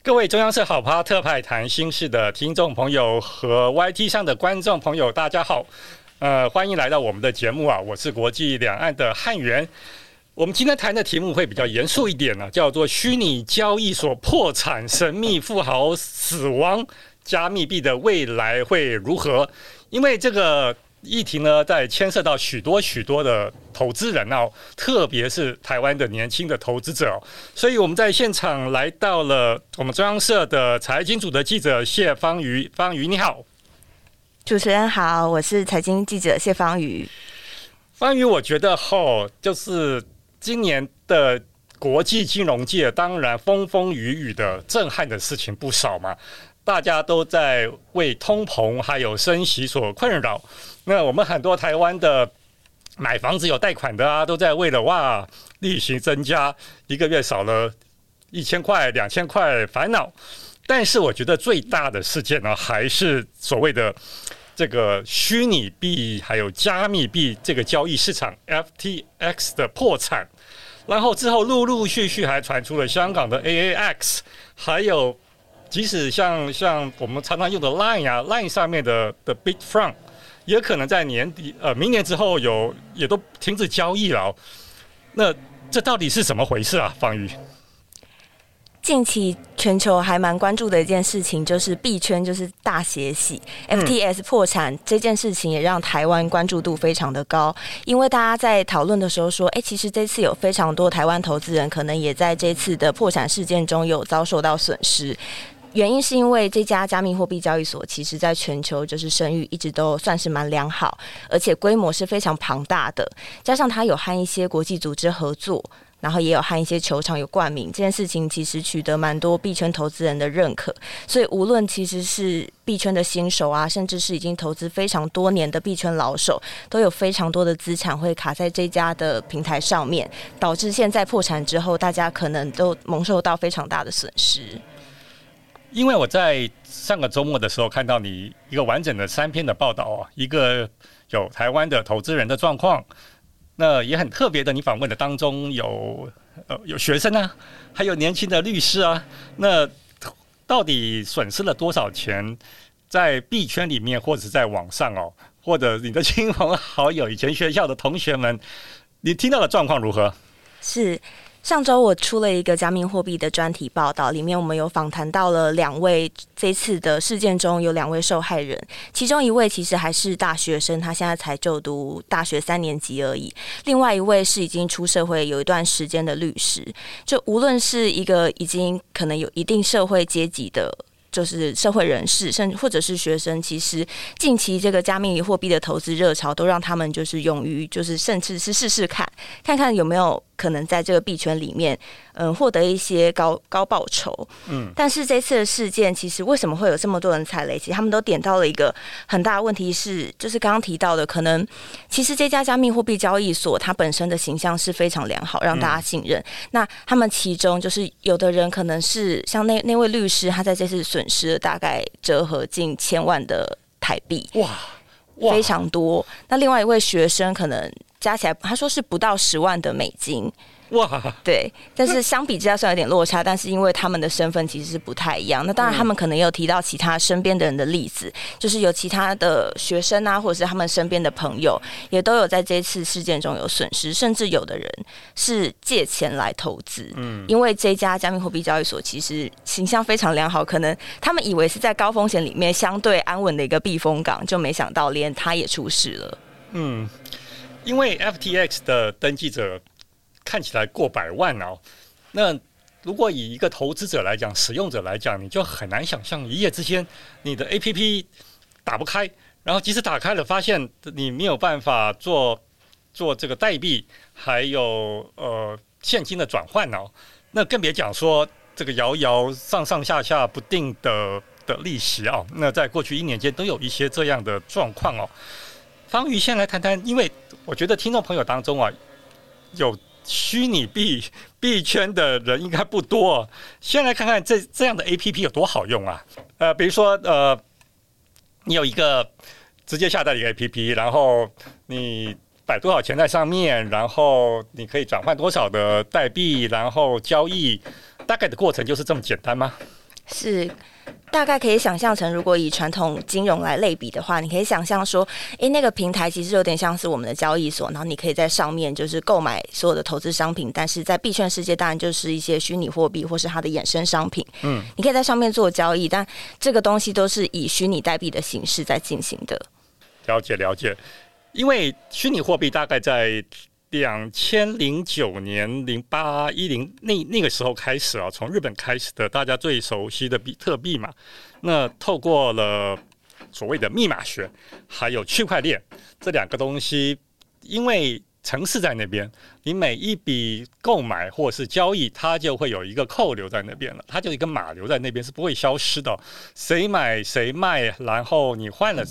各位中央社好拍特派谈心事的听众朋友和 YT 上的观众朋友，大家好，呃，欢迎来到我们的节目啊！我是国际两岸的汉源。我们今天谈的题目会比较严肃一点呢、叫做虚拟交易所破产、神秘富豪死亡、加密币的未来会如何？因为这个。议题呢，在牵涉到许多许多的投资人哦，特别是台湾的年轻的投资者，所以我们在现场来到了我们中央社的财经组的记者谢方瑜，方瑜你好，主持人好，我是财经记者谢方瑜。方瑜，我觉得吼，就是今年的国际金融界，当然风风雨雨的震撼的事情不少嘛。大家都在为通膨还有升息所困扰。那我们很多台湾的买房子有贷款的啊，都在为了哇，利息增加，一个月少了一千块、两千块烦恼。但是我觉得最大的事件呢，还是所谓的这个虚拟币还有加密币这个交易市场 FTX 的破产。然后之后陆陆续续还传出了香港的 AAX，还有。即使像像我们常常用的 Line 啊，Line 上面的的 Big Front，也可能在年底呃明年之后有也都停止交易了。那这到底是怎么回事啊？方宇，近期全球还蛮关注的一件事情就是币圈就是大血洗，FTS 破产这件事情也让台湾关注度非常的高，因为大家在讨论的时候说，哎、欸，其实这次有非常多台湾投资人可能也在这次的破产事件中有遭受到损失。原因是因为这家加密货币交易所，其实在全球就是声誉一直都算是蛮良好，而且规模是非常庞大的，加上它有和一些国际组织合作，然后也有和一些球场有冠名，这件事情其实取得蛮多币圈投资人的认可。所以无论其实是币圈的新手啊，甚至是已经投资非常多年的币圈老手，都有非常多的资产会卡在这家的平台上面，导致现在破产之后，大家可能都蒙受到非常大的损失。因为我在上个周末的时候看到你一个完整的三篇的报道啊，一个有台湾的投资人的状况，那也很特别的，你访问的当中有呃有学生啊，还有年轻的律师啊，那到底损失了多少钱在币圈里面，或者在网上哦，或者你的亲朋好友、以前学校的同学们，你听到的状况如何？是。上周我出了一个加密货币的专题报道，里面我们有访谈到了两位这次的事件中有两位受害人，其中一位其实还是大学生，他现在才就读大学三年级而已；另外一位是已经出社会有一段时间的律师。就无论是一个已经可能有一定社会阶级的。就是社会人士，甚或者是学生，其实近期这个加密货币的投资热潮，都让他们就是勇于，就是甚至是试试看，看看有没有可能在这个币圈里面，嗯，获得一些高高报酬。嗯，但是这次的事件，其实为什么会有这么多人踩雷？其实他们都点到了一个很大的问题是，就是刚刚提到的，可能其实这家加密货币交易所它本身的形象是非常良好，让大家信任。嗯、那他们其中就是有的人可能是像那那位律师，他在这次损失了大概折合近千万的台币，哇，哇，非常多。那另外一位学生可能加起来，他说是不到十万的美金。哇，对，但是相比之下算有点落差，但是因为他们的身份其实是不太一样。那当然，他们可能也有提到其他身边的人的例子，就是有其他的学生啊，或者是他们身边的朋友，也都有在这次事件中有损失，甚至有的人是借钱来投资。嗯，因为这家加密货币交易所其实形象非常良好，可能他们以为是在高风险里面相对安稳的一个避风港，就没想到连他也出事了。嗯，因为 FTX 的登记者。看起来过百万哦，那如果以一个投资者来讲，使用者来讲，你就很难想象一夜之间你的 APP 打不开，然后即使打开了，发现你没有办法做做这个代币，还有呃现金的转换哦，那更别讲说这个摇摇上上下下不定的的利息哦。那在过去一年间都有一些这样的状况哦。方瑜先来谈谈，因为我觉得听众朋友当中啊，有虚拟币币圈的人应该不多。先来看看这这样的 APP 有多好用啊？呃，比如说呃，你有一个直接下载一个 APP，然后你摆多少钱在上面，然后你可以转换多少的代币，然后交易，大概的过程就是这么简单吗？是。大概可以想象成，如果以传统金融来类比的话，你可以想象说，诶，那个平台其实有点像是我们的交易所，然后你可以在上面就是购买所有的投资商品，但是在币圈世界当然就是一些虚拟货币或是它的衍生商品。嗯，你可以在上面做交易，但这个东西都是以虚拟代币的形式在进行的。了解了解，因为虚拟货币大概在。两千零九年零八一零那那个时候开始啊，从日本开始的，大家最熟悉的比特币嘛。那透过了所谓的密码学，还有区块链这两个东西，因为城市在那边，你每一笔购买或是交易，它就会有一个扣留在那边了，它就一个码留在那边是不会消失的。谁买谁卖，然后你换了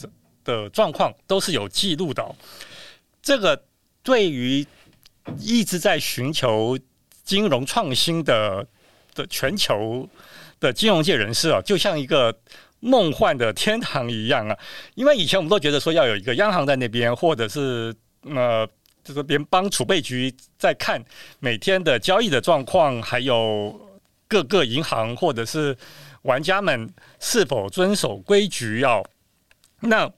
的状况都是有记录的。这个。对于一直在寻求金融创新的的全球的金融界人士啊，就像一个梦幻的天堂一样啊！因为以前我们都觉得说要有一个央行在那边，或者是呃，就是联邦储备局在看每天的交易的状况，还有各个银行或者是玩家们是否遵守规矩要。那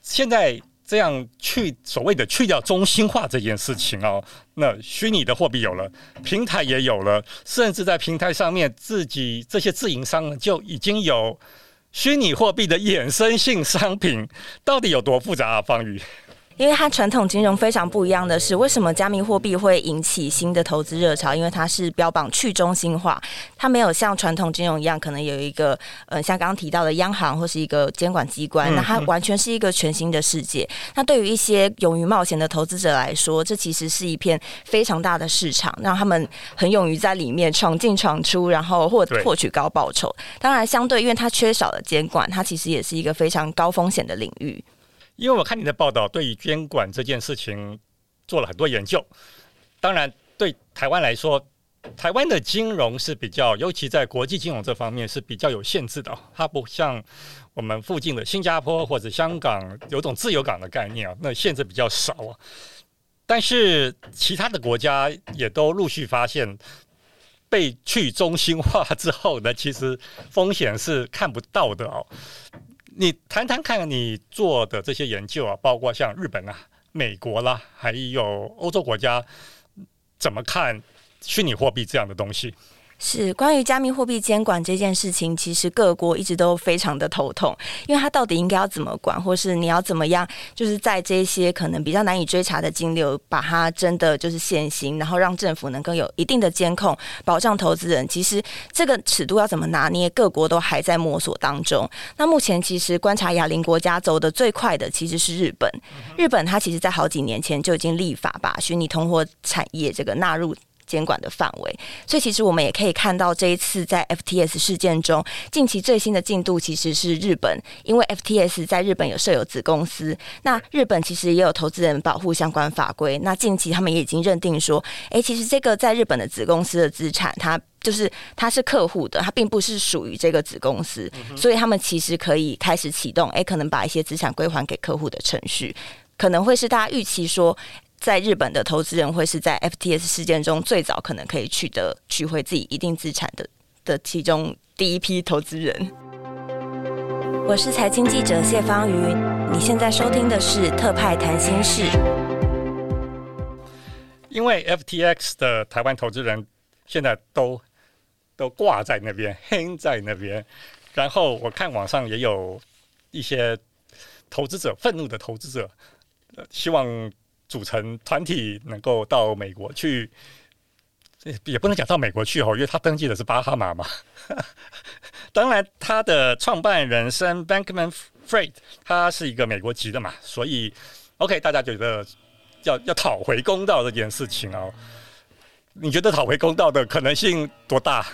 现在。这样去所谓的去掉中心化这件事情哦，那虚拟的货币有了，平台也有了，甚至在平台上面自己这些自营商就已经有虚拟货币的衍生性商品，到底有多复杂啊？方宇。因为它传统金融非常不一样的是，为什么加密货币会引起新的投资热潮？因为它是标榜去中心化，它没有像传统金融一样，可能有一个呃，像刚刚提到的央行或是一个监管机关，那它完全是一个全新的世界。那对于一些勇于冒险的投资者来说，这其实是一片非常大的市场，让他们很勇于在里面闯进闯出，然后获获取高报酬。当然，相对因为它缺少了监管，它其实也是一个非常高风险的领域。因为我看你的报道，对于监管这件事情做了很多研究。当然，对台湾来说，台湾的金融是比较，尤其在国际金融这方面是比较有限制的。它不像我们附近的新加坡或者香港有种自由港的概念啊，那限制比较少啊。但是其他的国家也都陆续发现，被去中心化之后呢，其实风险是看不到的哦。你谈谈看，你做的这些研究啊，包括像日本啊、美国啦，还有欧洲国家，怎么看虚拟货币这样的东西？是关于加密货币监管这件事情，其实各国一直都非常的头痛，因为它到底应该要怎么管，或是你要怎么样，就是在这些可能比较难以追查的金流，把它真的就是现行，然后让政府能够有一定的监控，保障投资人。其实这个尺度要怎么拿捏，各国都还在摸索当中。那目前其实观察哑铃国家走得最快的其实是日本，日本它其实在好几年前就已经立法把虚拟通货产业这个纳入。监管的范围，所以其实我们也可以看到，这一次在 FTS 事件中，近期最新的进度其实是日本，因为 FTS 在日本有设有子公司，那日本其实也有投资人保护相关法规，那近期他们也已经认定说，诶，其实这个在日本的子公司的资产，它就是它是客户的，它并不是属于这个子公司，所以他们其实可以开始启动，诶，可能把一些资产归还给客户的程序，可能会是大家预期说。在日本的投资人会是在 FTS 事件中最早可能可以取得取回自己一定资产的的其中第一批投资人。我是财经记者谢芳瑜，你现在收听的是特派谈心事。因为 FTX 的台湾投资人现在都都挂在那边，hang 在那边，然后我看网上也有一些投资者愤怒的投资者，希望。组成团体能够到美国去，也不能讲到美国去哦，因为他登记的是巴哈马嘛。当然，他的创办人兼 Bankman-Fried 他是一个美国籍的嘛，所以 OK，大家觉得要要讨回公道这件事情哦，你觉得讨回公道的可能性多大？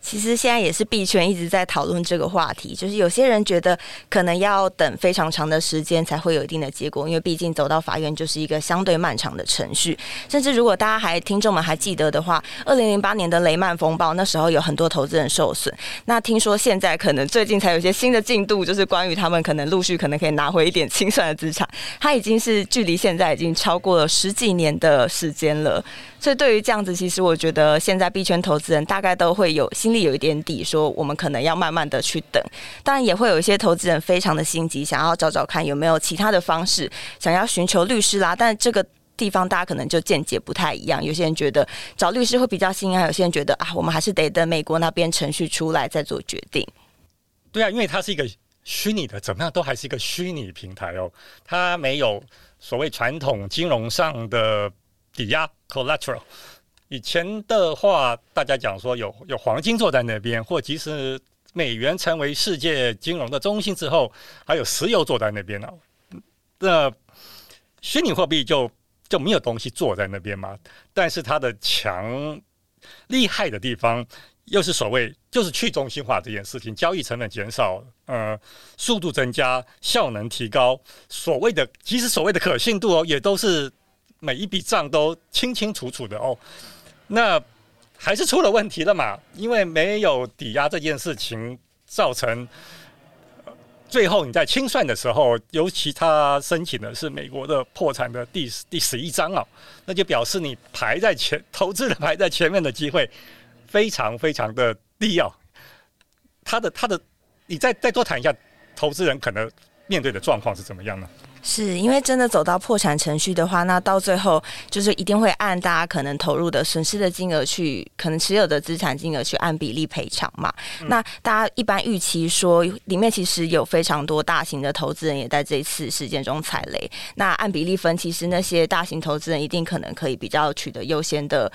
其实现在也是币圈一直在讨论这个话题，就是有些人觉得可能要等非常长的时间才会有一定的结果，因为毕竟走到法院就是一个相对漫长的程序。甚至如果大家还听众们还记得的话，二零零八年的雷曼风暴那时候有很多投资人受损。那听说现在可能最近才有些新的进度，就是关于他们可能陆续可能可以拿回一点清算的资产。它已经是距离现在已经超过了十几年的时间了。所以对于这样子，其实我觉得现在币圈投资人大概都会有新心里有一点底，说我们可能要慢慢的去等。当然也会有一些投资人非常的心急，想要找找看有没有其他的方式，想要寻求律师啦。但这个地方大家可能就见解不太一样，有些人觉得找律师会比较心安，有些人觉得啊，我们还是得等美国那边程序出来再做决定。对啊，因为它是一个虚拟的，怎么样都还是一个虚拟平台哦，它没有所谓传统金融上的。抵押 collateral，以前的话，大家讲说有有黄金坐在那边，或即使美元成为世界金融的中心之后，还有石油坐在那边呢。那虚拟货币就就没有东西坐在那边嘛？但是它的强厉害的地方，又是所谓就是去中心化这件事情，交易成本减少，呃，速度增加，效能提高，所谓的其实所谓的可信度哦，也都是。每一笔账都清清楚楚的哦，那还是出了问题了嘛？因为没有抵押这件事情，造成最后你在清算的时候，尤其他申请的是美国的破产的第第十一章啊，那就表示你排在前，投资人排在前面的机会非常非常的低哦。他的他的，你再再多谈一下，投资人可能面对的状况是怎么样呢？是因为真的走到破产程序的话，那到最后就是一定会按大家可能投入的损失的金额去，可能持有的资产金额去按比例赔偿嘛。嗯、那大家一般预期说，里面其实有非常多大型的投资人也在这一次事件中踩雷。那按比例分，其实那些大型投资人一定可能可以比较取得优先的。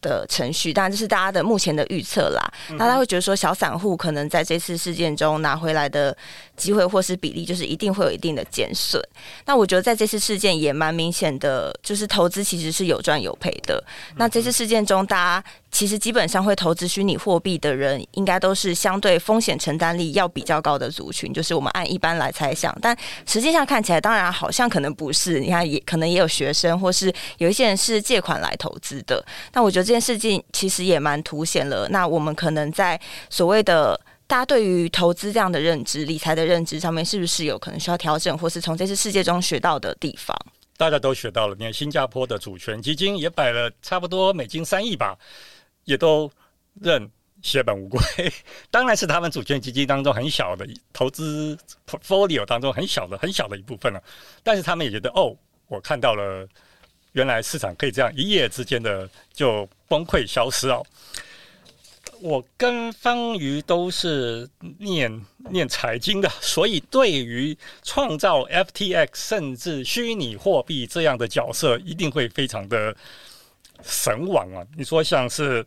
的程序，当然这是大家的目前的预测啦。那他会觉得说，小散户可能在这次事件中拿回来的机会或是比例，就是一定会有一定的减损。那我觉得在这次事件也蛮明显的，就是投资其实是有赚有赔的。那这次事件中，大家。其实基本上会投资虚拟货币的人，应该都是相对风险承担力要比较高的族群，就是我们按一般来猜想。但实际上看起来，当然好像可能不是。你看，也可能也有学生，或是有一些人是借款来投资的。那我觉得这件事情其实也蛮凸显了，那我们可能在所谓的大家对于投资这样的认知、理财的认知上面，是不是有可能需要调整，或是从这次事件中学到的地方？大家都学到了。你看，新加坡的主权基金也摆了差不多美金三亿吧。也都认血本无归，当然是他们主权基金当中很小的投资 portfolio 当中很小的很小的一部分了。但是他们也觉得，哦，我看到了，原来市场可以这样一夜之间的就崩溃消失哦。我跟方瑜都是念念财经的，所以对于创造 FTX 甚至虚拟货币这样的角色，一定会非常的。神往啊！你说像是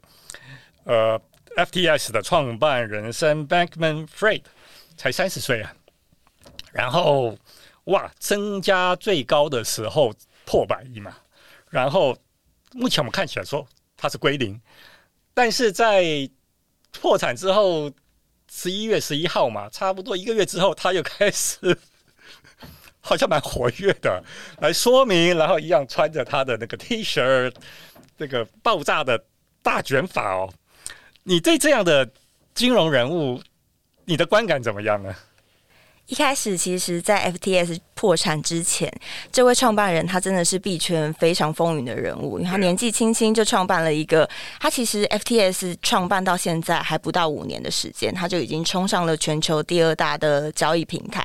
呃，FTS 的创办人兼 Bankman-Fried 才三十岁啊，然后哇，增加最高的时候破百亿嘛，然后目前我们看起来说他是归零，但是在破产之后十一月十一号嘛，差不多一个月之后，他又开始好像蛮活跃的来说明，然后一样穿着他的那个 T 恤。这个爆炸的大卷法哦，你对这样的金融人物，你的观感怎么样呢？一开始，其实，在 FTS 破产之前，这位创办人他真的是币圈非常风云的人物，因为他年纪轻轻就创办了一个，他其实 FTS 创办到现在还不到五年的时间，他就已经冲上了全球第二大的交易平台。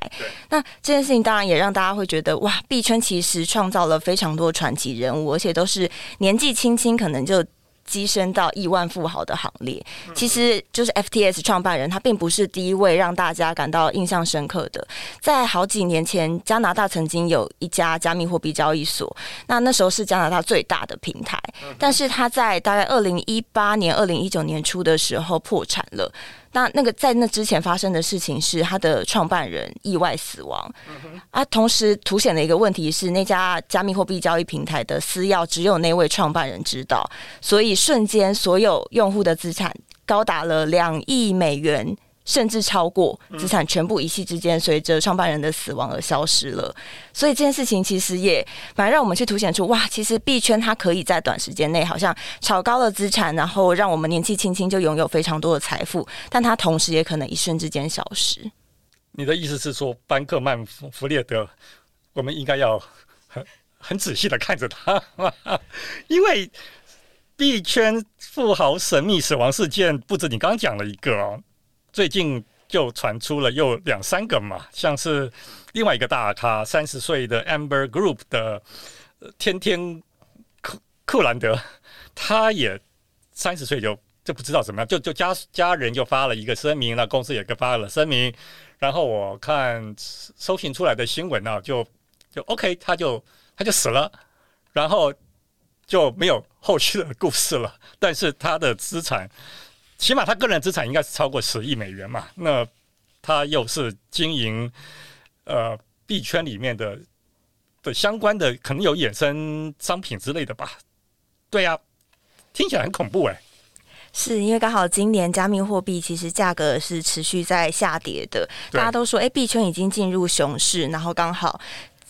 那这件事情当然也让大家会觉得，哇，币圈其实创造了非常多传奇人物，而且都是年纪轻轻，可能就。跻身到亿万富豪的行列，其实就是 FTS 创办人，他并不是第一位让大家感到印象深刻的。在好几年前，加拿大曾经有一家加密货币交易所，那那时候是加拿大最大的平台，但是他在大概二零一八年、二零一九年初的时候破产了。那那个在那之前发生的事情是，他的创办人意外死亡，啊，同时凸显的一个问题是，那家加密货币交易平台的私钥只有那位创办人知道，所以瞬间所有用户的资产高达了两亿美元。甚至超过资产全部一夕之间随着创办人的死亡而消失了，所以这件事情其实也反而让我们去凸显出哇，其实币圈它可以在短时间内好像炒高了资产，然后让我们年纪轻轻就拥有非常多的财富，但它同时也可能一瞬之间消失。你的意思是说，班克曼弗弗列德，我们应该要很很仔细的看着他，因为币圈富豪神秘死亡事件不止你刚讲了一个哦。最近就传出了又两三个嘛，像是另外一个大咖三十岁的 Amber Group 的天天库库兰德，他也三十岁就就不知道怎么样，就就家家人就发了一个声明，那公司也给发了声明，然后我看搜寻出来的新闻呢、啊，就就 OK，他就他就死了，然后就没有后续的故事了，但是他的资产。起码他个人资产应该是超过十亿美元嘛？那他又是经营呃币圈里面的的相关的，可能有衍生商品之类的吧？对呀、啊，听起来很恐怖哎、欸。是因为刚好今年加密货币其实价格是持续在下跌的，大家都说哎币圈已经进入熊市，然后刚好。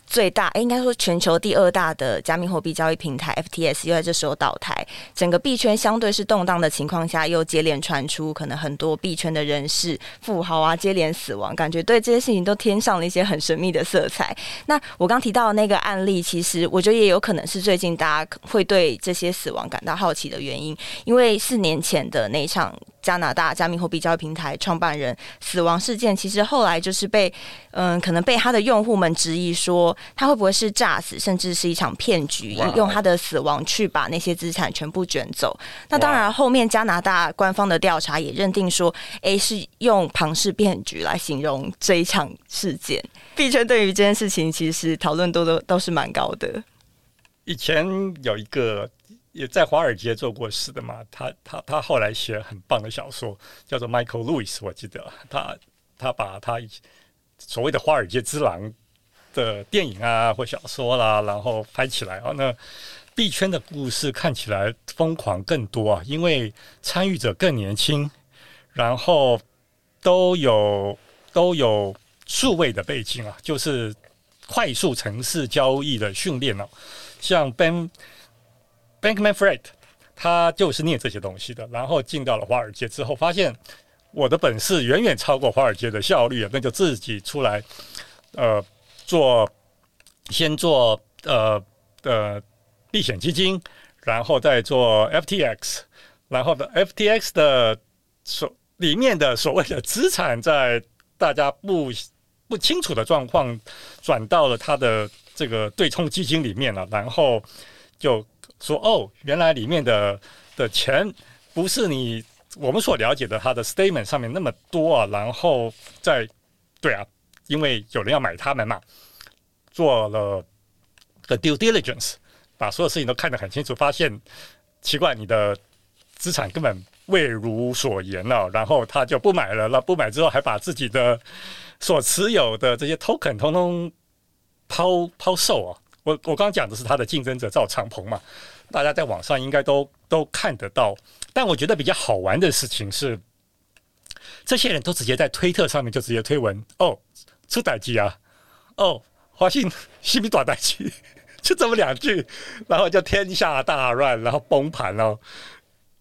最大，哎，应该说全球第二大的加密货币交易平台 FTS 又在这时候倒台，整个币圈相对是动荡的情况下，又接连传出可能很多币圈的人士、富豪啊接连死亡，感觉对这些事情都添上了一些很神秘的色彩。那我刚提到的那个案例，其实我觉得也有可能是最近大家会对这些死亡感到好奇的原因，因为四年前的那一场。加拿大加密货币交易平台创办人死亡事件，其实后来就是被嗯，可能被他的用户们质疑说，他会不会是诈死，甚至是一场骗局.用他的死亡去把那些资产全部卷走。那当然，后面加拿大官方的调查也认定说，哎，是用庞氏骗局来形容这一场事件。币圈对于这件事情，其实讨论度都都是蛮高的。以前有一个。也在华尔街做过事的嘛，他他他后来写很棒的小说，叫做 Michael Lewis，我记得他他把他所谓的华尔街之狼的电影啊或小说啦，然后拍起来啊，那币圈的故事看起来疯狂更多啊，因为参与者更年轻，然后都有都有数位的背景啊，就是快速城市交易的训练哦，像 Ben。Bankman-Fried，他就是念这些东西的，然后进到了华尔街之后，发现我的本事远远超过华尔街的效率，那就自己出来，呃，做先做呃的避险基金，然后再做 FTX，然后的 FTX 的所里面的所谓的资产，在大家不不清楚的状况，转到了他的这个对冲基金里面了，然后就。说哦，原来里面的的钱不是你我们所了解的，他的 statement 上面那么多啊。然后在对啊，因为有人要买他们嘛，做了个 due diligence，把所有事情都看得很清楚，发现奇怪，你的资产根本未如所言了，然后他就不买了。那不买之后，还把自己的所持有的这些 token 通通抛抛售啊。我我刚讲的是他的竞争者赵长鹏嘛，大家在网上应该都都看得到。但我觉得比较好玩的事情是，这些人都直接在推特上面就直接推文哦，出代志啊，哦，华信西米短代志，就这么两句，然后就天下大乱，然后崩盘了。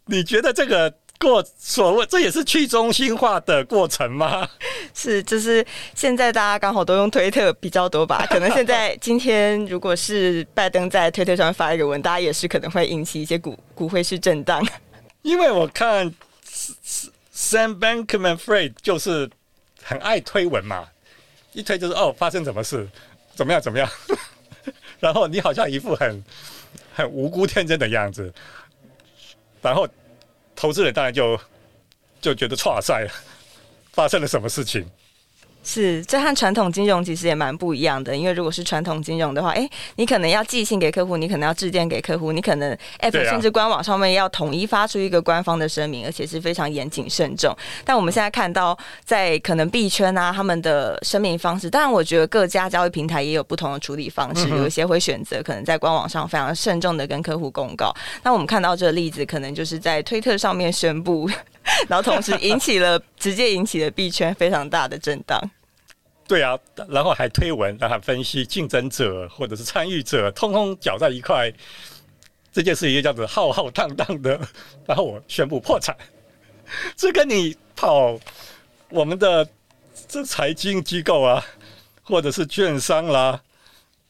你觉得这个？过所谓，这也是去中心化的过程吗？是，就是现在大家刚好都用推特比较多吧？可能现在今天如果是拜登在推特上发一个文，大家也是可能会引起一些股股汇市震荡。因为我看 Sam Bankman-Fried 就是很爱推文嘛，一推就是哦，发生什么事，怎么样怎么样，然后你好像一副很很无辜天真的样子，然后。投资人当然就就觉得挫赛了，发生了什么事情？是，这和传统金融其实也蛮不一样的。因为如果是传统金融的话，哎，你可能要寄信给客户，你可能要致电给客户，你可能 App 甚至官网上面要统一发出一个官方的声明，而且是非常严谨慎重。但我们现在看到，在可能币圈啊，他们的声明方式，当然我觉得各家交易平台也有不同的处理方式，有一些会选择可能在官网上非常慎重的跟客户公告。那我们看到这个例子，可能就是在推特上面宣布。然后同时引起了 直接引起了币圈非常大的震荡。对啊，然后还推文，然后分析竞争者或者是参与者，通通搅在一块，这件事情就叫做浩浩荡荡的，然后我宣布破产。这跟你跑我们的这财经机构啊，或者是券商啦，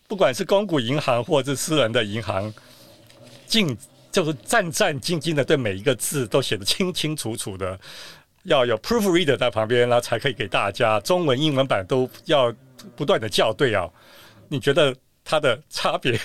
不管是公股银行或者是私人的银行，进就是战战兢兢的，对每一个字都写得清清楚楚的。要有 proofreader 在旁边，然后才可以给大家中文、英文版都要不断的校对啊。你觉得它的差别？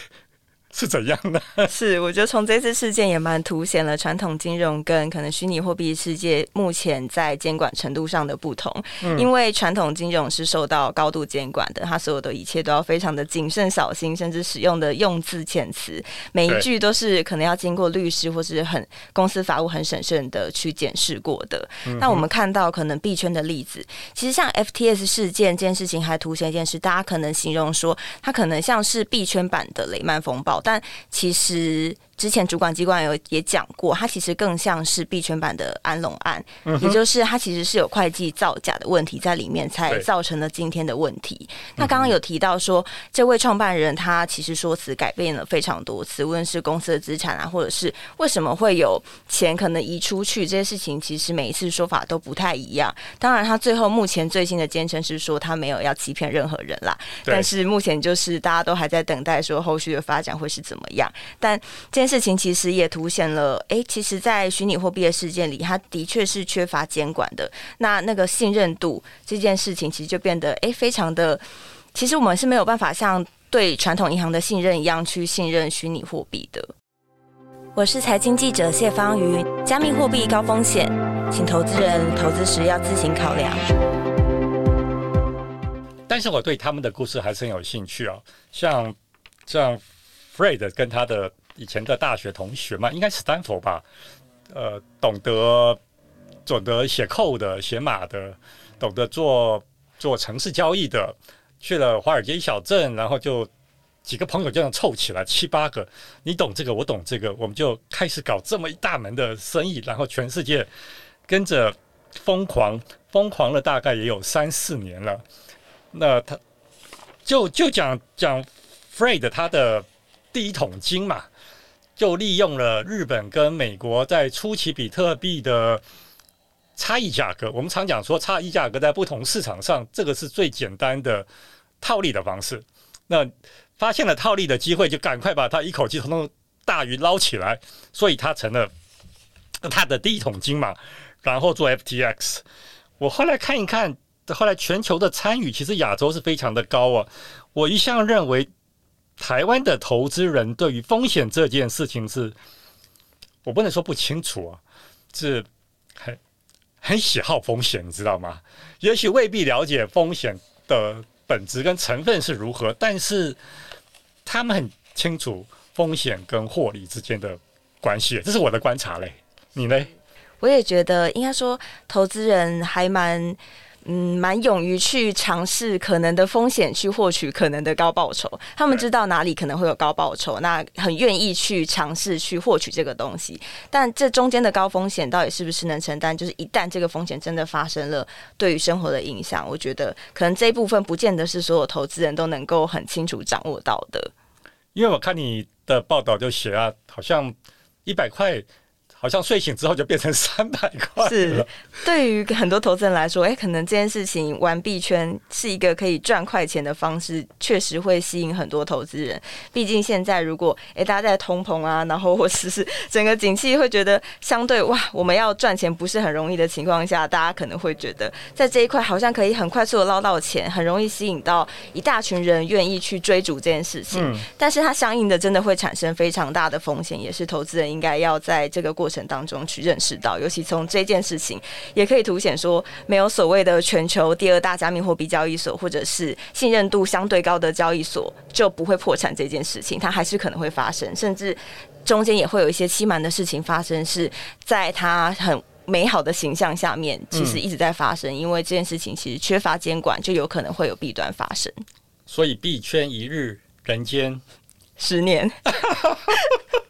是怎样的？是，我觉得从这次事件也蛮凸显了传统金融跟可能虚拟货币世界目前在监管程度上的不同。嗯，因为传统金融是受到高度监管的，它所有的一切都要非常的谨慎小心，甚至使用的用字遣词，每一句都是可能要经过律师或是很公司法务很审慎的去检视过的。嗯。那我们看到可能币圈的例子，其实像 FTS 事件这件事情，还凸显一件事，大家可能形容说它可能像是币圈版的雷曼风暴。但其实。之前主管机关有也讲过，它其实更像是币圈版的安龙案，嗯，也就是它其实是有会计造假的问题在里面，才造成了今天的问题。那刚刚有提到说，这位创办人他其实说辞改变了非常多次，无论是公司的资产啊，或者是为什么会有钱可能移出去这些事情，其实每一次说法都不太一样。当然，他最后目前最新的坚称是说他没有要欺骗任何人啦，但是目前就是大家都还在等待说后续的发展会是怎么样。但今天。事情其实也凸显了，哎、其实，在虚拟货币的事件里，它的确是缺乏监管的。那那个信任度这件事情，其实就变得哎、非常的。其实我们是没有办法像对传统银行的信任一样去信任虚拟货币的。我是财经记者谢芳瑜，加密货币高风险，请投资人投资时要自行考量。但是我对他们的故事还是很有兴趣啊，像像 Fred 跟他的。以前的大学同学嘛，应该是 Stanford 吧，呃，懂得懂得写 code 的、写码的，懂得做做城市交易的，去了华尔街小镇，然后就几个朋友这样凑起来，七八个，你懂这个，我懂这个，我们就开始搞这么一大门的生意，然后全世界跟着疯狂疯狂了，大概也有三四年了。那他就就讲讲 Fred 他的第一桶金嘛。就利用了日本跟美国在初期比特币的差异价格，我们常讲说差异价格在不同市场上，这个是最简单的套利的方式。那发现了套利的机会，就赶快把它一口气从大鱼捞起来，所以它成了它的第一桶金嘛。然后做 FTX，我后来看一看，后来全球的参与其实亚洲是非常的高啊。我一向认为。台湾的投资人对于风险这件事情是，我不能说不清楚啊，是很很喜好风险，你知道吗？也许未必了解风险的本质跟成分是如何，但是他们很清楚风险跟获利之间的关系，这是我的观察嘞。你呢？我也觉得，应该说投资人还蛮。嗯，蛮勇于去尝试可能的风险，去获取可能的高报酬。他们知道哪里可能会有高报酬，那很愿意去尝试去获取这个东西。但这中间的高风险到底是不是能承担？就是一旦这个风险真的发生了，对于生活的影响，我觉得可能这一部分不见得是所有投资人都能够很清楚掌握到的。因为我看你的报道就写啊，好像一百块。好像睡醒之后就变成三百块。是，对于很多投资人来说，哎、欸，可能这件事情玩币圈是一个可以赚快钱的方式，确实会吸引很多投资人。毕竟现在如果哎、欸、大家在通膨啊，然后或者是整个景气会觉得相对哇，我们要赚钱不是很容易的情况下，大家可能会觉得在这一块好像可以很快速的捞到钱，很容易吸引到一大群人愿意去追逐这件事情。嗯、但是它相应的真的会产生非常大的风险，也是投资人应该要在这个过程当中去认识到，尤其从这件事情也可以凸显说，没有所谓的全球第二大加密货币交易所，或者是信任度相对高的交易所就不会破产这件事情，它还是可能会发生，甚至中间也会有一些欺瞒的事情发生，是在它很美好的形象下面，其实一直在发生，嗯、因为这件事情其实缺乏监管，就有可能会有弊端发生。所以币圈一日，人间十年。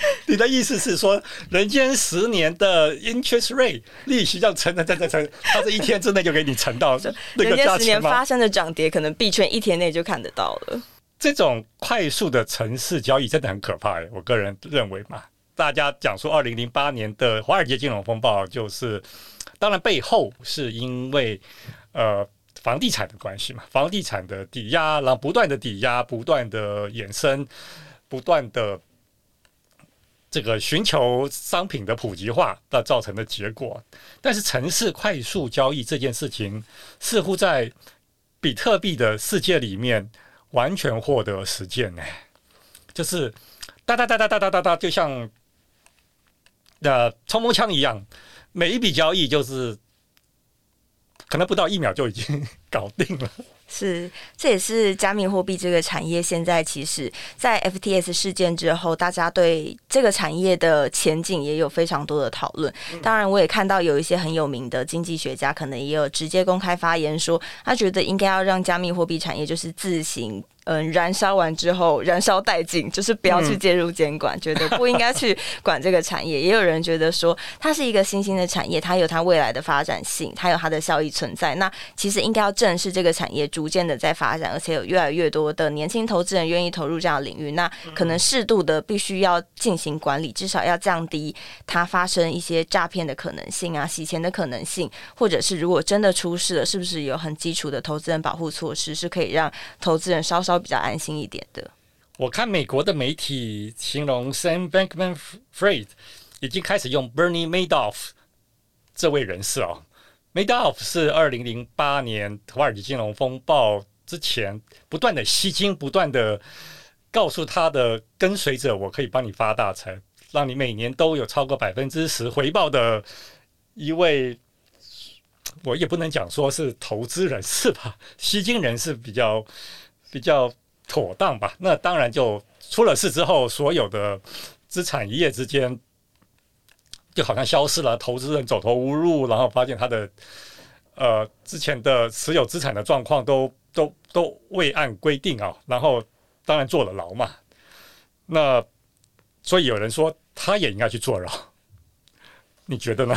你的意思是说，人间十年的 interest rate 利息要乘乘乘乘乘，它这一天之内就给你乘到 那个价钱吗？人间十年发生的涨跌，可能币圈一天内就看得到了。这种快速的城市交易真的很可怕，我个人认为嘛。大家讲说，二零零八年的华尔街金融风暴，就是当然背后是因为呃房地产的关系嘛，房地产的抵押，然后不断的抵押，不断的衍生，不断的。这个寻求商品的普及化的造成的结果，但是城市快速交易这件事情，似乎在比特币的世界里面完全获得实践呢，就是哒哒哒哒哒哒哒哒，就像呃冲锋枪一样，每一笔交易就是可能不到一秒就已经搞定了。是，这也是加密货币这个产业现在其实，在 FTS 事件之后，大家对这个产业的前景也有非常多的讨论。当然，我也看到有一些很有名的经济学家，可能也有直接公开发言说，他觉得应该要让加密货币产业就是自行。嗯，燃烧完之后燃烧殆尽，就是不要去介入监管，嗯、觉得不应该去管这个产业。也有人觉得说，它是一个新兴的产业，它有它未来的发展性，它有它的效益存在。那其实应该要正视这个产业逐渐的在发展，而且有越来越多的年轻投资人愿意投入这样的领域。那可能适度的必须要进行管理，至少要降低它发生一些诈骗的可能性啊，洗钱的可能性，或者是如果真的出事了，是不是有很基础的投资人保护措施，是可以让投资人稍稍。比较安心一点的。我看美国的媒体形容 Sam Bankman-Fried 已经开始用 Bernie Madoff 这位人士哦。Madoff 是二零零八年土耳其金融风暴之前不断的吸金，不断的告诉他的跟随者，我可以帮你发大财，让你每年都有超过百分之十回报的一位。我也不能讲说是投资人士吧，吸金人士比较。比较妥当吧。那当然，就出了事之后，所有的资产一夜之间就好像消失了。投资人走投无路，然后发现他的呃之前的持有资产的状况都都都未按规定啊。然后当然坐了牢嘛。那所以有人说他也应该去坐牢，你觉得呢？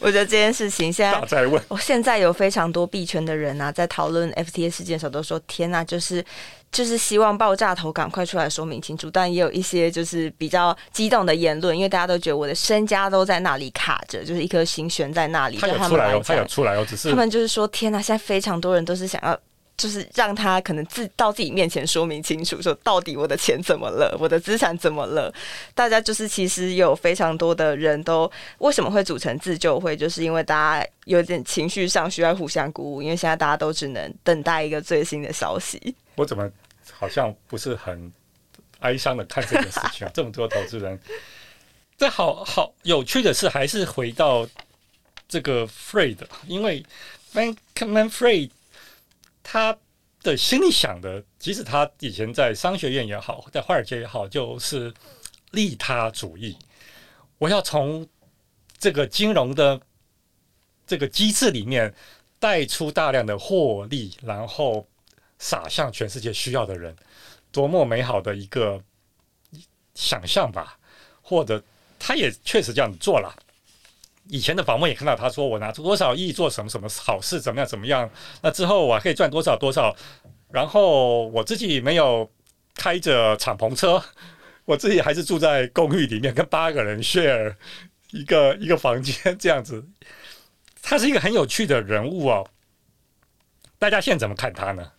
我觉得这件事情现在，我现在有非常多币圈的人啊，在讨论 FTA 事件的时候，都说天呐，就是就是希望爆炸头赶快出来说明清楚。但也有一些就是比较激动的言论，因为大家都觉得我的身家都在那里卡着，就是一颗心悬在那里。他有出来哦，他有出来哦，只是他们就是说天呐，现在非常多人都是想要。就是让他可能自到自己面前说明清楚，说到底我的钱怎么了，我的资产怎么了？大家就是其实有非常多的人都为什么会组成自救会，就是因为大家有点情绪上需要互相鼓舞，因为现在大家都只能等待一个最新的消息。我怎么好像不是很哀伤的看这个事情啊？这么多投资人，这好好有趣的是，还是回到这个 Freed，因为 Bankman Freed。他的心里想的，即使他以前在商学院也好，在华尔街也好，就是利他主义。我要从这个金融的这个机制里面带出大量的获利，然后撒向全世界需要的人，多么美好的一个想象吧！或者他也确实这样做了。以前的访问也看到他说，我拿出多少亿做什么什么好事，怎么样怎么样，那之后我还可以赚多少多少，然后我自己没有开着敞篷车，我自己还是住在公寓里面，跟八个人 share 一个一个房间这样子。他是一个很有趣的人物哦，大家现在怎么看他呢？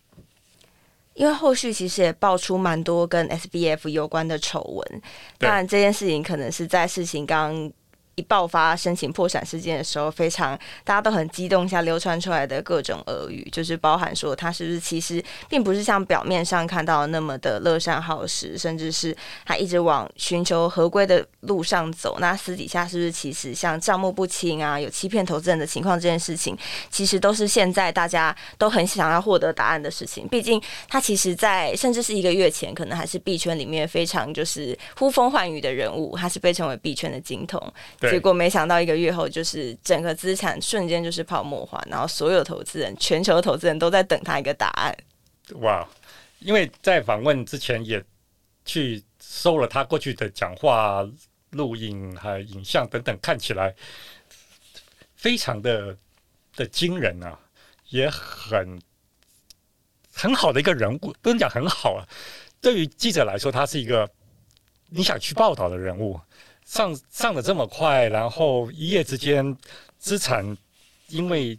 因为后续其实也爆出蛮多跟 SBF 有关的丑闻，当然这件事情可能是在事情刚。一爆发申请破产事件的时候，非常大家都很激动，下流传出来的各种俄语，就是包含说他是不是其实并不是像表面上看到那么的乐善好施，甚至是他一直往寻求合规的路上走。那私底下是不是其实像账目不清啊，有欺骗投资人的情况？这件事情其实都是现在大家都很想要获得答案的事情。毕竟他其实，在甚至是一个月前，可能还是币圈里面非常就是呼风唤雨的人物，他是被称为币圈的金童。结果没想到一个月后，就是整个资产瞬间就是泡沫化，然后所有投资人，全球投资人都在等他一个答案。哇！因为在访问之前也去搜了他过去的讲话录音还有影像等等，看起来非常的的惊人啊，也很很好的一个人物，不能讲很好啊。对于记者来说，他是一个你想去报道的人物，上上的这么快，然后一夜之间资产因为。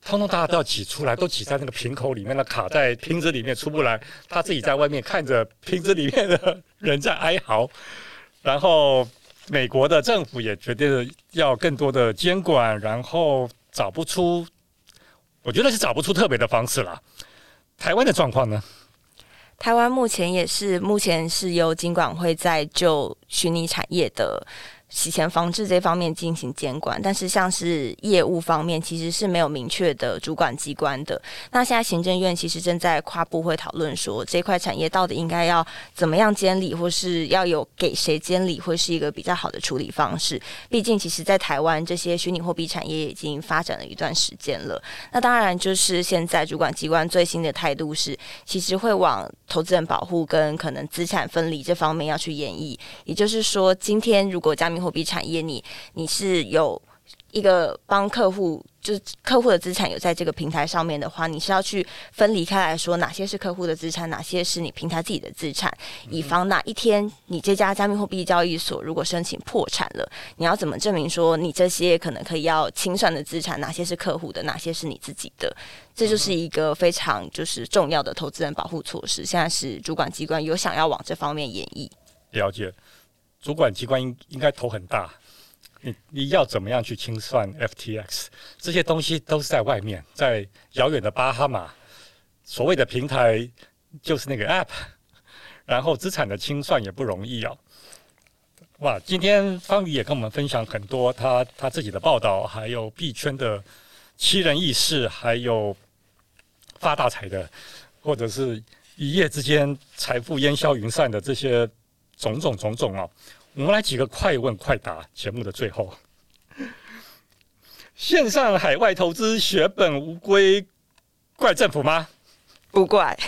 通通大家都要挤出来，都挤在那个瓶口里面了，卡在瓶子里面出不来。他自己在外面看着瓶子里面的人在哀嚎，然后美国的政府也决定要更多的监管，然后找不出，我觉得是找不出特别的方式了。台湾的状况呢？台湾目前也是，目前是由金管会在就虚拟产业的。洗钱防治这方面进行监管，但是像是业务方面，其实是没有明确的主管机关的。那现在行政院其实正在跨部会讨论说，这块产业到底应该要怎么样监理，或是要有给谁监理，会是一个比较好的处理方式。毕竟，其实在台湾这些虚拟货币产业已经发展了一段时间了。那当然，就是现在主管机关最新的态度是，其实会往投资人保护跟可能资产分离这方面要去演绎。也就是说，今天如果加密货币产业，你你是有一个帮客户，就是客户的资产有在这个平台上面的话，你是要去分离开来说，哪些是客户的资产，哪些是你平台自己的资产，以防哪一天你这家加密货币交易所如果申请破产了，你要怎么证明说你这些可能可以要清算的资产，哪些是客户的，哪些是你自己的？这就是一个非常就是重要的投资人保护措施。现在是主管机关有想要往这方面演绎，了解。主管机关应应该头很大，你你要怎么样去清算 FTX？这些东西都是在外面，在遥远的巴哈马，所谓的平台就是那个 App，然后资产的清算也不容易啊。哇，今天方宇也跟我们分享很多他他自己的报道，还有币圈的奇人异事，还有发大财的，或者是一夜之间财富烟消云散的这些。种种种种哦！我们来几个快问快答。节目的最后，线上海外投资血本无归，怪政府吗？不怪，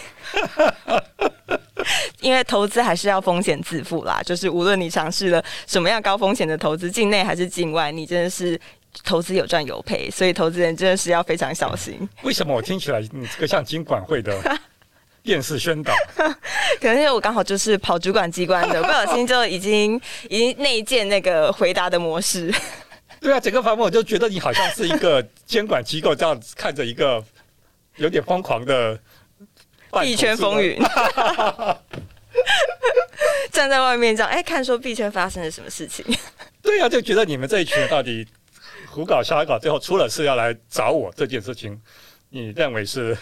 因为投资还是要风险自负啦。就是无论你尝试了什么样高风险的投资，境内还是境外，你真的是投资有赚有赔，所以投资人真的是要非常小心。为什么我听起来你这个像金管会的？电视宣导，可能因为我刚好就是跑主管机关的，不小心就已经 已经内建那个回答的模式。对啊，整个访问我就觉得你好像是一个监管机构，这样子看着一个有点疯狂的币圈风云，站在外面这样哎，看说币圈发生了什么事情。对啊，就觉得你们这一群人到底胡搞瞎搞，最后出了事要来找我这件事情，你认为是？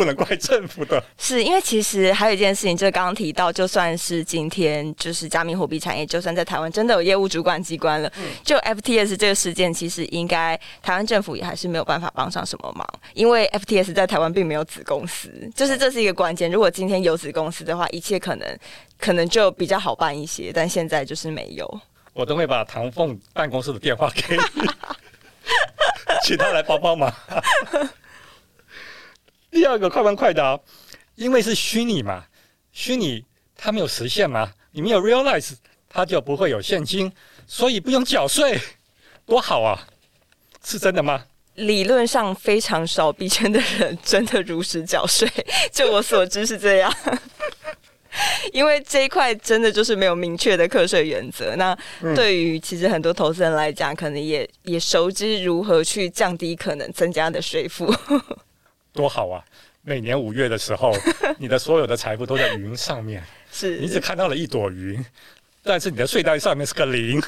不能怪政府的，是因为其实还有一件事情，就是刚刚提到，就算是今天就是加密货币产业，就算在台湾真的有业务主管机关了，嗯、就 FTS 这个事件，其实应该台湾政府也还是没有办法帮上什么忙，因为 FTS 在台湾并没有子公司，就是这是一个关键。如果今天有子公司的话，一切可能可能就比较好办一些，但现在就是没有。我都会把唐凤办公室的电话给你，请他来帮帮忙。第二个快问快答，因为是虚拟嘛，虚拟它没有实现嘛，你没有 realize，它就不会有现金，所以不用缴税，多好啊！是真的吗？理论上非常少币圈的人真的如实缴税，就我所知是这样。因为这一块真的就是没有明确的课税原则。那对于其实很多投资人来讲，可能也也熟知如何去降低可能增加的税负。多好啊！每年五月的时候，你的所有的财富都在云上面，是你只看到了一朵云，但是你的税单上面是个零，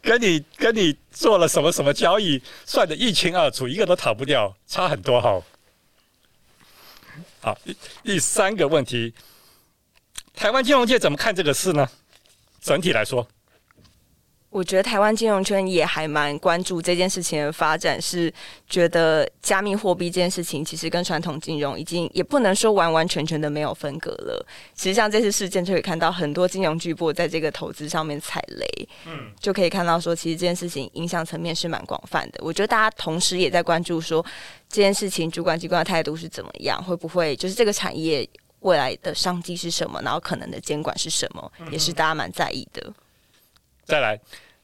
跟你跟你做了什么什么交易，算的一清二楚，一个都逃不掉，差很多哈。好，第三个问题，台湾金融界怎么看这个事呢？整体来说。我觉得台湾金融圈也还蛮关注这件事情的发展，是觉得加密货币这件事情其实跟传统金融已经也不能说完完全全的没有分隔了。其实像这次事件就可以看到很多金融巨擘在这个投资上面踩雷，嗯，就可以看到说其实这件事情影响层面是蛮广泛的。我觉得大家同时也在关注说这件事情主管机关的态度是怎么样，会不会就是这个产业。未来的商机是什么，然后可能的监管是什么，也是大家蛮在意的。再来，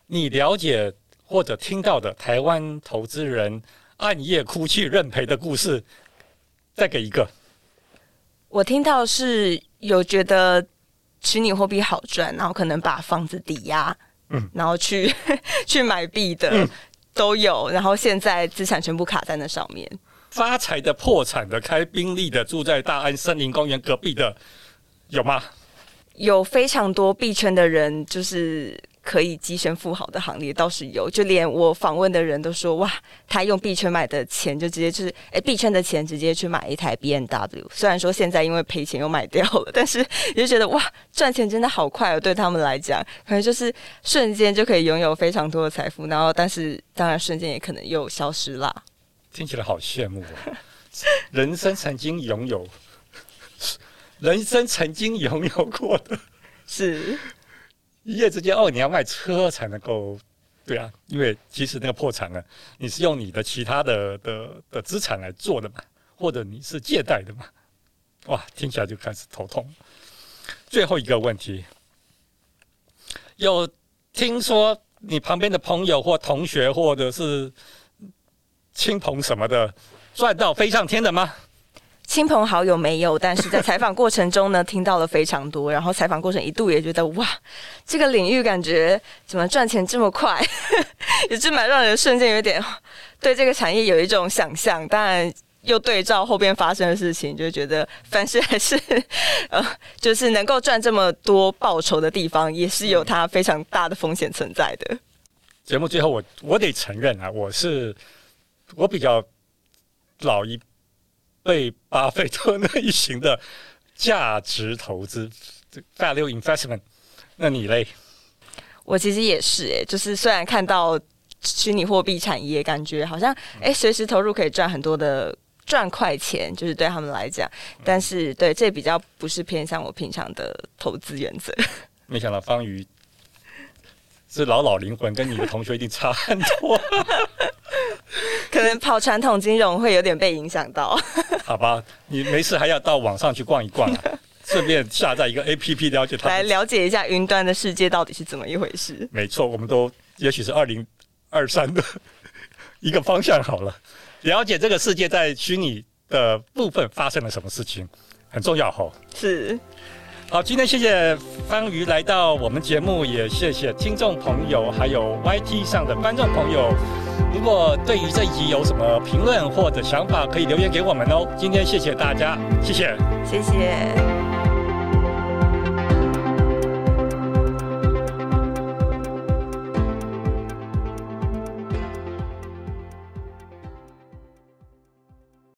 你了解或者听到的台湾投资人暗夜哭泣认赔的故事，再给一个。我听到是有觉得虚拟货币好赚，然后可能把房子抵押，嗯，然后去 去买币的、嗯、都有，然后现在资产全部卡在那上面。发财的、破产的、开宾利的、住在大安森林公园隔壁的，有吗？有非常多币圈的人，就是可以跻身富豪的行列，倒是有。就连我访问的人都说，哇，他用币圈买的钱，就直接就是，哎，币圈的钱直接去买一台 B N W。虽然说现在因为赔钱又卖掉了，但是你就觉得哇，赚钱真的好快哦，对他们来讲，可能就是瞬间就可以拥有非常多的财富，然后但是当然瞬间也可能又消失了。听起来好羡慕啊！人生曾经拥有，人生曾经拥有过的，是一夜之间哦，你要卖车才能够，对啊，因为其实那个破产了，你是用你的其他的的的资产来做的嘛，或者你是借贷的嘛，哇，听起来就开始头痛。最后一个问题，有听说你旁边的朋友或同学，或者是？亲朋什么的赚到飞上天的吗？亲朋好友没有，但是在采访过程中呢，听到了非常多。然后采访过程一度也觉得哇，这个领域感觉怎么赚钱这么快，也是蛮让人瞬间有点对这个产业有一种想象。当然又对照后边发生的事情，就觉得凡事还是呃，就是能够赚这么多报酬的地方，也是有它非常大的风险存在的。节目最后我，我我得承认啊，我是。我比较老一辈巴菲特那一型的价值投资，value investment。那你嘞？我其实也是哎、欸，就是虽然看到虚拟货币产业，感觉好像哎随时投入可以赚很多的赚快钱，就是对他们来讲，但是对这比较不是偏向我平常的投资原则。没想到方瑜是老老灵魂，跟你的同学一定差很多。可能跑传统金融会有点被影响到。好吧，你没事还要到网上去逛一逛啊，顺便下载一个 APP 了解它，来了解一下云端的世界到底是怎么一回事。没错，我们都也许是二零二三的一个方向好了，了解这个世界在虚拟的部分发生了什么事情很重要吼。是。好，今天谢谢方瑜来到我们节目，也谢谢听众朋友，还有 YT 上的观众朋友。如果对于这一集有什么评论或者想法，可以留言给我们哦。今天谢谢大家，谢谢，谢谢。